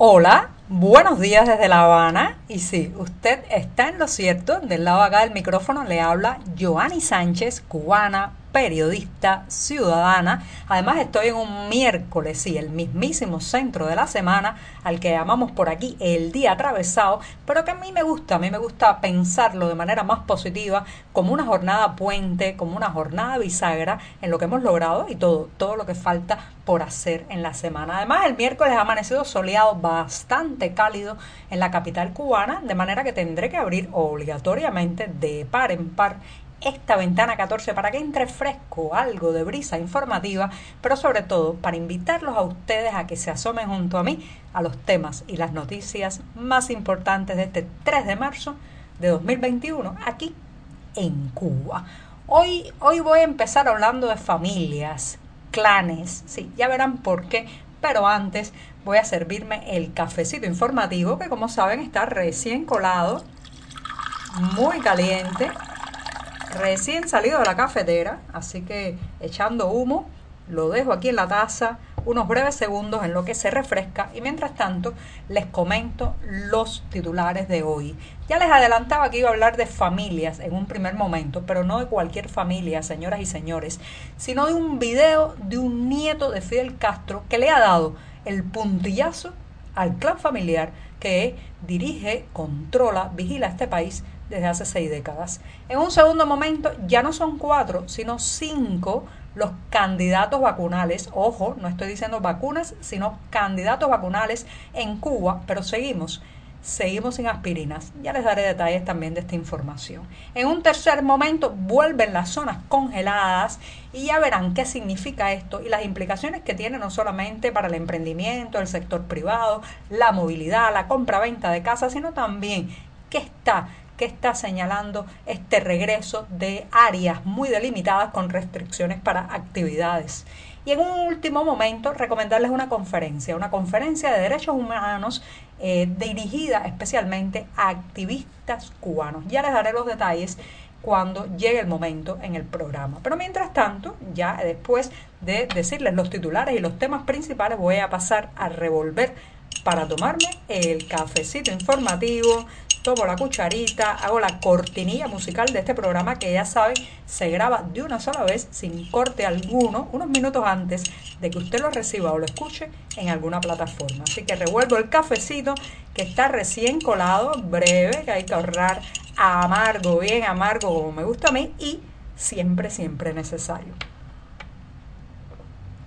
Hola, buenos días desde La Habana. Y sí, usted está en lo cierto. Del lado acá del micrófono le habla Joanny Sánchez, cubana, periodista, ciudadana. Además estoy en un miércoles, sí, el mismísimo centro de la semana, al que llamamos por aquí el día atravesado, pero que a mí me gusta, a mí me gusta pensarlo de manera más positiva, como una jornada puente, como una jornada bisagra en lo que hemos logrado y todo, todo lo que falta por hacer en la semana. Además, el miércoles ha amanecido soleado, bastante cálido en la capital cubana, de manera que tendré que abrir obligatoriamente de par en par esta ventana 14 para que entre fresco, algo de brisa informativa, pero sobre todo para invitarlos a ustedes a que se asomen junto a mí a los temas y las noticias más importantes de este 3 de marzo de 2021 aquí en Cuba. Hoy, hoy voy a empezar hablando de familias, clanes, sí, ya verán por qué, pero antes voy a servirme el cafecito informativo que como saben está recién colado, muy caliente recién salido de la cafetera, así que echando humo, lo dejo aquí en la taza unos breves segundos en lo que se refresca y mientras tanto les comento los titulares de hoy. Ya les adelantaba que iba a hablar de familias en un primer momento, pero no de cualquier familia, señoras y señores, sino de un video de un nieto de Fidel Castro que le ha dado el puntillazo al clan familiar que dirige, controla, vigila este país desde hace seis décadas. En un segundo momento ya no son cuatro, sino cinco los candidatos vacunales. Ojo, no estoy diciendo vacunas, sino candidatos vacunales en Cuba, pero seguimos. Seguimos sin aspirinas. Ya les daré detalles también de esta información. En un tercer momento vuelven las zonas congeladas y ya verán qué significa esto y las implicaciones que tiene no solamente para el emprendimiento, el sector privado, la movilidad, la compra-venta de casas, sino también qué está que está señalando este regreso de áreas muy delimitadas con restricciones para actividades. Y en un último momento, recomendarles una conferencia, una conferencia de derechos humanos eh, dirigida especialmente a activistas cubanos. Ya les daré los detalles cuando llegue el momento en el programa. Pero mientras tanto, ya después de decirles los titulares y los temas principales, voy a pasar a revolver para tomarme el cafecito informativo tomo la cucharita, hago la cortinilla musical de este programa que ya saben se graba de una sola vez sin corte alguno, unos minutos antes de que usted lo reciba o lo escuche en alguna plataforma. Así que revuelvo el cafecito que está recién colado, breve, que hay que ahorrar amargo, bien amargo como me gusta a mí y siempre, siempre necesario.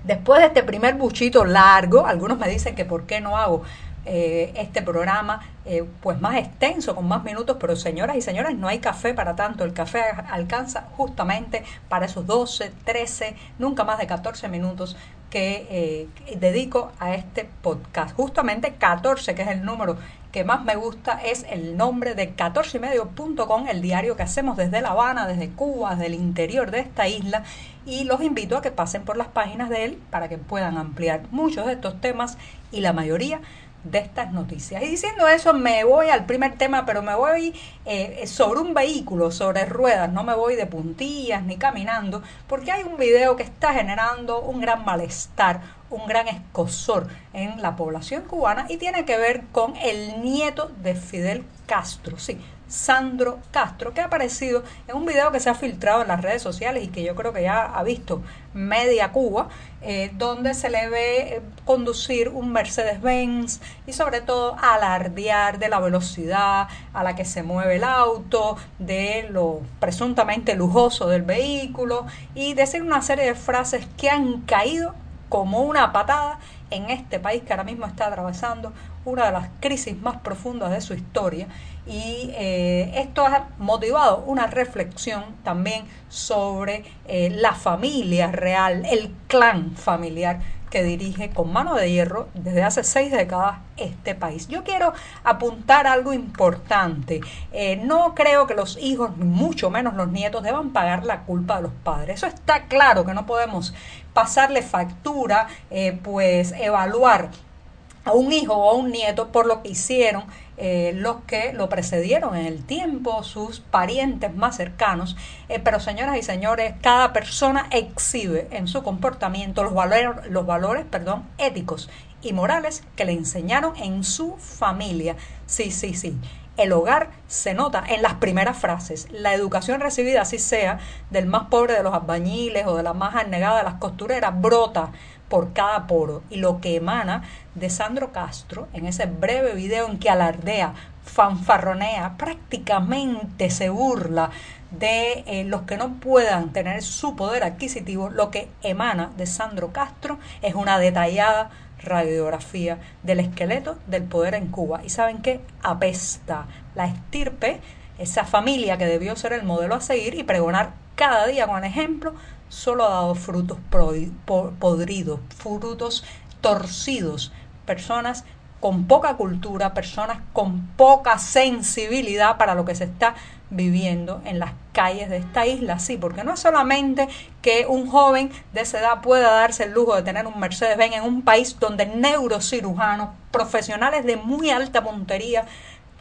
Después de este primer buchito largo, algunos me dicen que por qué no hago eh, este programa eh, pues más extenso, con más minutos, pero señoras y señores, no hay café para tanto. El café alcanza justamente para esos 12, 13, nunca más de 14 minutos que eh, dedico a este podcast. Justamente 14, que es el número que más me gusta, es el nombre de 14ymedio.com, el diario que hacemos desde La Habana, desde Cuba, desde el interior de esta isla. Y los invito a que pasen por las páginas de él para que puedan ampliar muchos de estos temas y la mayoría de estas noticias. Y diciendo eso, me voy al primer tema, pero me voy eh, sobre un vehículo, sobre ruedas, no me voy de puntillas ni caminando, porque hay un video que está generando un gran malestar, un gran escosor en la población cubana y tiene que ver con el nieto de Fidel Castro. Sí, Sandro Castro, que ha aparecido en un video que se ha filtrado en las redes sociales y que yo creo que ya ha visto media Cuba, eh, donde se le ve eh, conducir un Mercedes-Benz y sobre todo alardear de la velocidad a la que se mueve el auto, de lo presuntamente lujoso del vehículo y decir una serie de frases que han caído como una patada en este país que ahora mismo está atravesando una de las crisis más profundas de su historia y eh, esto ha motivado una reflexión también sobre eh, la familia real, el clan familiar que dirige con mano de hierro desde hace seis décadas este país. Yo quiero apuntar algo importante. Eh, no creo que los hijos, mucho menos los nietos, deban pagar la culpa de los padres. Eso está claro que no podemos pasarle factura, pues evaluar a un hijo o a un nieto por lo que hicieron eh, los que lo precedieron en el tiempo, sus parientes más cercanos. Eh, pero señoras y señores, cada persona exhibe en su comportamiento los valores, los valores perdón, éticos y morales que le enseñaron en su familia. Sí, sí, sí. El hogar se nota en las primeras frases. La educación recibida, así sea, del más pobre de los albañiles o de la más anegada de las costureras, brota por cada poro. Y lo que emana de Sandro Castro en ese breve video en que alardea, fanfarronea, prácticamente se burla de eh, los que no puedan tener su poder adquisitivo, lo que emana de Sandro Castro es una detallada radiografía del esqueleto del poder en Cuba. ¿Y saben qué? Apesta la estirpe, esa familia que debió ser el modelo a seguir y pregonar cada día con ejemplo solo ha dado frutos podridos, frutos torcidos, personas con poca cultura, personas con poca sensibilidad para lo que se está viviendo en las calles de esta isla, sí, porque no es solamente que un joven de esa edad pueda darse el lujo de tener un Mercedes-Benz en un país donde neurocirujanos, profesionales de muy alta puntería,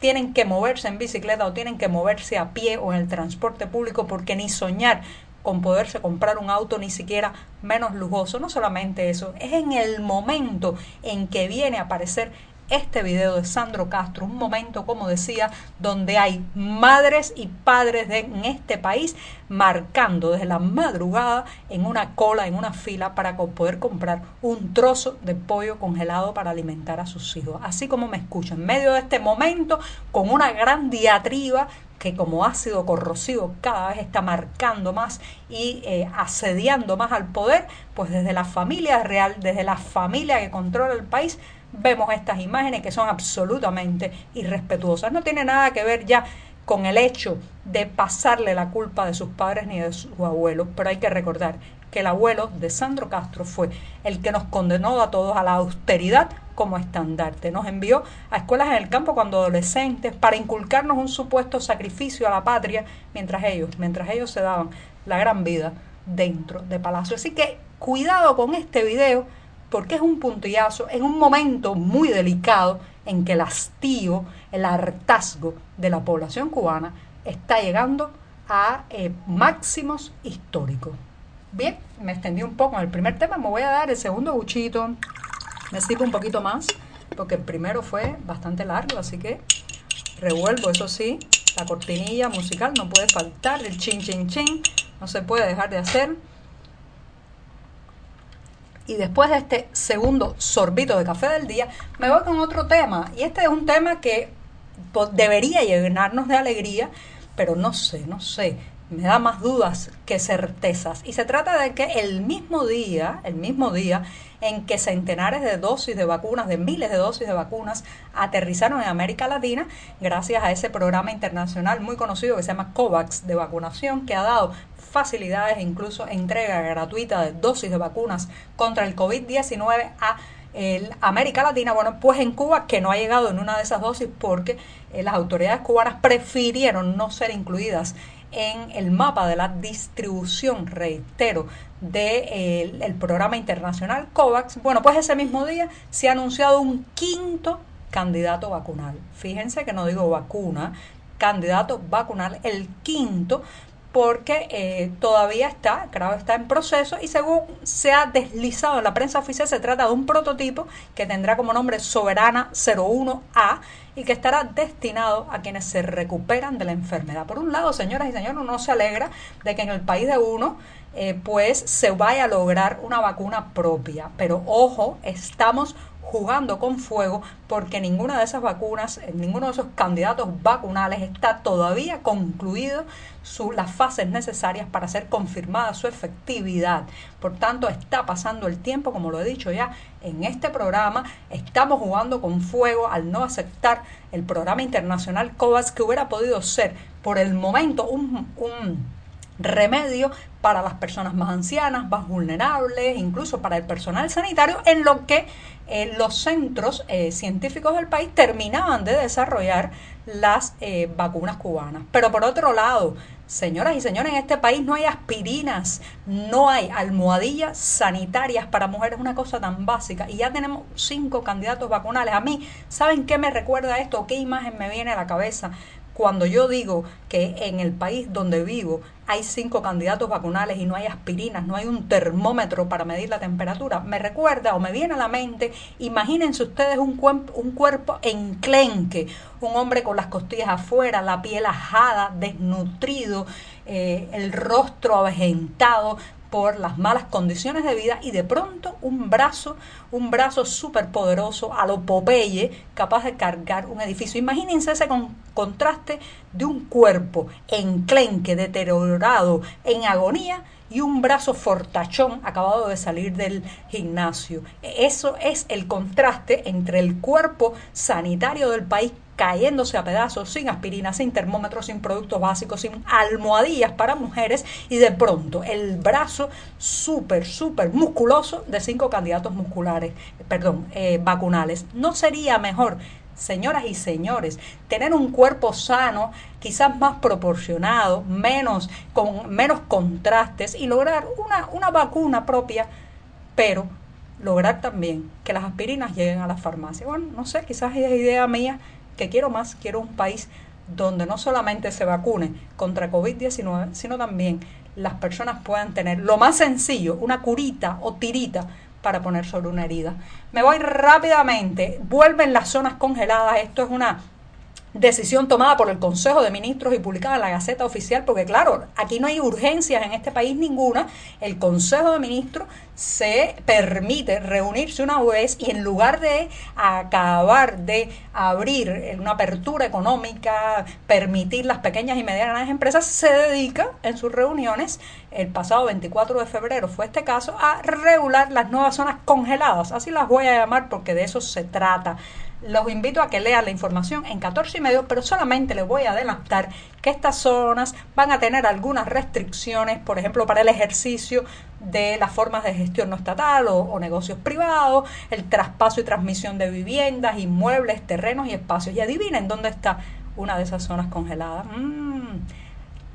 tienen que moverse en bicicleta o tienen que moverse a pie o en el transporte público porque ni soñar con poderse comprar un auto ni siquiera menos lujoso. No solamente eso, es en el momento en que viene a aparecer este video de Sandro Castro, un momento, como decía, donde hay madres y padres de, en este país marcando desde la madrugada en una cola, en una fila para poder comprar un trozo de pollo congelado para alimentar a sus hijos. Así como me escucho, en medio de este momento, con una gran diatriba que como ácido corrosivo cada vez está marcando más y eh, asediando más al poder, pues desde la familia real, desde la familia que controla el país, vemos estas imágenes que son absolutamente irrespetuosas. No tiene nada que ver ya con el hecho de pasarle la culpa de sus padres ni de sus abuelos, pero hay que recordar que el abuelo de Sandro Castro fue el que nos condenó a todos a la austeridad como estandarte. Nos envió a escuelas en el campo cuando adolescentes para inculcarnos un supuesto sacrificio a la patria mientras ellos, mientras ellos se daban la gran vida dentro de Palacio. Así que cuidado con este video porque es un puntillazo en un momento muy delicado en que el hastío, el hartazgo de la población cubana está llegando a eh, máximos históricos. Bien, me extendí un poco en el primer tema, me voy a dar el segundo buchito, me sirvo un poquito más, porque el primero fue bastante largo, así que revuelvo, eso sí, la cortinilla musical no puede faltar, el chin chin chin, no se puede dejar de hacer. Y después de este segundo sorbito de café del día, me voy con otro tema. Y este es un tema que debería llenarnos de alegría, pero no sé, no sé me da más dudas que certezas. Y se trata de que el mismo día, el mismo día en que centenares de dosis de vacunas, de miles de dosis de vacunas, aterrizaron en América Latina, gracias a ese programa internacional muy conocido que se llama COVAX de vacunación, que ha dado facilidades e incluso entrega gratuita de dosis de vacunas contra el COVID-19 a América Latina, bueno, pues en Cuba que no ha llegado en una de esas dosis porque eh, las autoridades cubanas prefirieron no ser incluidas en el mapa de la distribución, reitero, del de el programa internacional COVAX, bueno, pues ese mismo día se ha anunciado un quinto candidato vacunal. Fíjense que no digo vacuna, candidato vacunal, el quinto porque eh, todavía está, creo está en proceso y según se ha deslizado en la prensa oficial se trata de un prototipo que tendrá como nombre Soberana 01A y que estará destinado a quienes se recuperan de la enfermedad. Por un lado, señoras y señores, uno se alegra de que en el país de uno eh, pues se vaya a lograr una vacuna propia, pero ojo, estamos jugando con fuego porque ninguna de esas vacunas, eh, ninguno de esos candidatos vacunales está todavía concluido su, las fases necesarias para ser confirmada su efectividad. Por tanto, está pasando el tiempo, como lo he dicho ya en este programa, estamos jugando con fuego al no aceptar el programa internacional COVAX que hubiera podido ser por el momento un, un remedio para las personas más ancianas, más vulnerables, incluso para el personal sanitario, en lo que eh, los centros eh, científicos del país terminaban de desarrollar las eh, vacunas cubanas. Pero por otro lado, Señoras y señores, en este país no hay aspirinas, no hay almohadillas sanitarias para mujeres, una cosa tan básica. Y ya tenemos cinco candidatos vacunales. A mí, ¿saben qué me recuerda esto? ¿Qué imagen me viene a la cabeza? Cuando yo digo que en el país donde vivo hay cinco candidatos vacunales y no hay aspirinas, no hay un termómetro para medir la temperatura, me recuerda o me viene a la mente, imagínense ustedes un, cuerpo enclenque, un hombre con las costillas afuera, la piel ajada, desnutrido, eh, el rostro avejentado, por las malas condiciones de vida y de pronto un brazo, un brazo súper poderoso a lo Popeye, capaz de cargar un edificio. Imagínense ese contraste de un cuerpo enclenque, deteriorado, en agonía y un brazo fortachón acabado de salir del gimnasio. Eso es el contraste entre el cuerpo sanitario del país cayéndose a pedazos, sin aspirina, sin termómetros, sin productos básicos, sin almohadillas para mujeres y de pronto el brazo súper, súper musculoso de cinco candidatos musculares, perdón, eh, vacunales. ¿No sería mejor señoras y señores, tener un cuerpo sano, quizás más proporcionado, menos, con menos contrastes y lograr una, una vacuna propia, pero lograr también que las aspirinas lleguen a las farmacias. Bueno, no sé, quizás es idea mía, que quiero más, quiero un país donde no solamente se vacune contra COVID-19, sino también las personas puedan tener lo más sencillo, una curita o tirita para poner sobre una herida. Me voy rápidamente, vuelven las zonas congeladas, esto es una decisión tomada por el Consejo de Ministros y publicada en la Gaceta Oficial, porque claro, aquí no hay urgencias en este país ninguna, el Consejo de Ministros se permite reunirse una vez y en lugar de acabar de abrir una apertura económica, permitir las pequeñas y medianas empresas, se dedica en sus reuniones, el pasado 24 de febrero fue este caso, a regular las nuevas zonas congeladas, así las voy a llamar porque de eso se trata los invito a que lean la información en 14 y medio, pero solamente les voy a adelantar que estas zonas van a tener algunas restricciones, por ejemplo, para el ejercicio de las formas de gestión no estatal o, negocios privados, el traspaso y transmisión de viviendas, inmuebles, terrenos y espacios. Y adivinen dónde está una de esas zonas congeladas. Mm,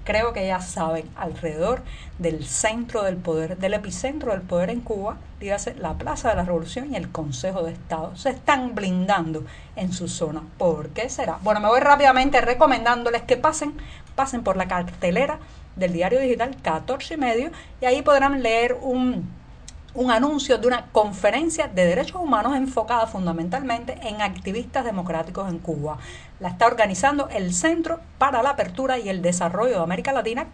creo que ya saben, alrededor del centro del poder, del epicentro del poder en Cuba, dígase la Plaza de la Revolución y el Consejo de Estado, se están blindando en su zona. ¿Por qué será? Bueno, me voy rápidamente recomendándoles que pasen, pasen por la cartelera del diario digital 14 y medio y ahí podrán leer un un anuncio de una conferencia de derechos humanos enfocada fundamentalmente en activistas democráticos en Cuba. La está organizando el Centro para la Apertura y el Desarrollo de América Latina,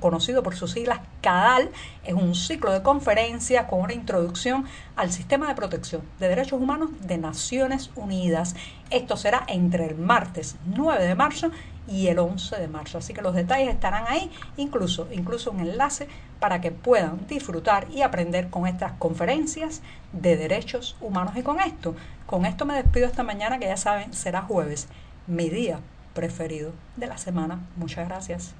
conocido por sus siglas CADAL. Es un ciclo de conferencias con una introducción al sistema de protección de derechos humanos de Naciones Unidas. Esto será entre el martes 9 de marzo y el 11 de marzo. Así que los detalles estarán ahí, incluso, incluso un enlace para que puedan disfrutar y aprender con estas conferencias de derechos humanos. Y con esto, con esto me despido esta mañana que ya saben, será jueves, mi día preferido de la semana. Muchas gracias.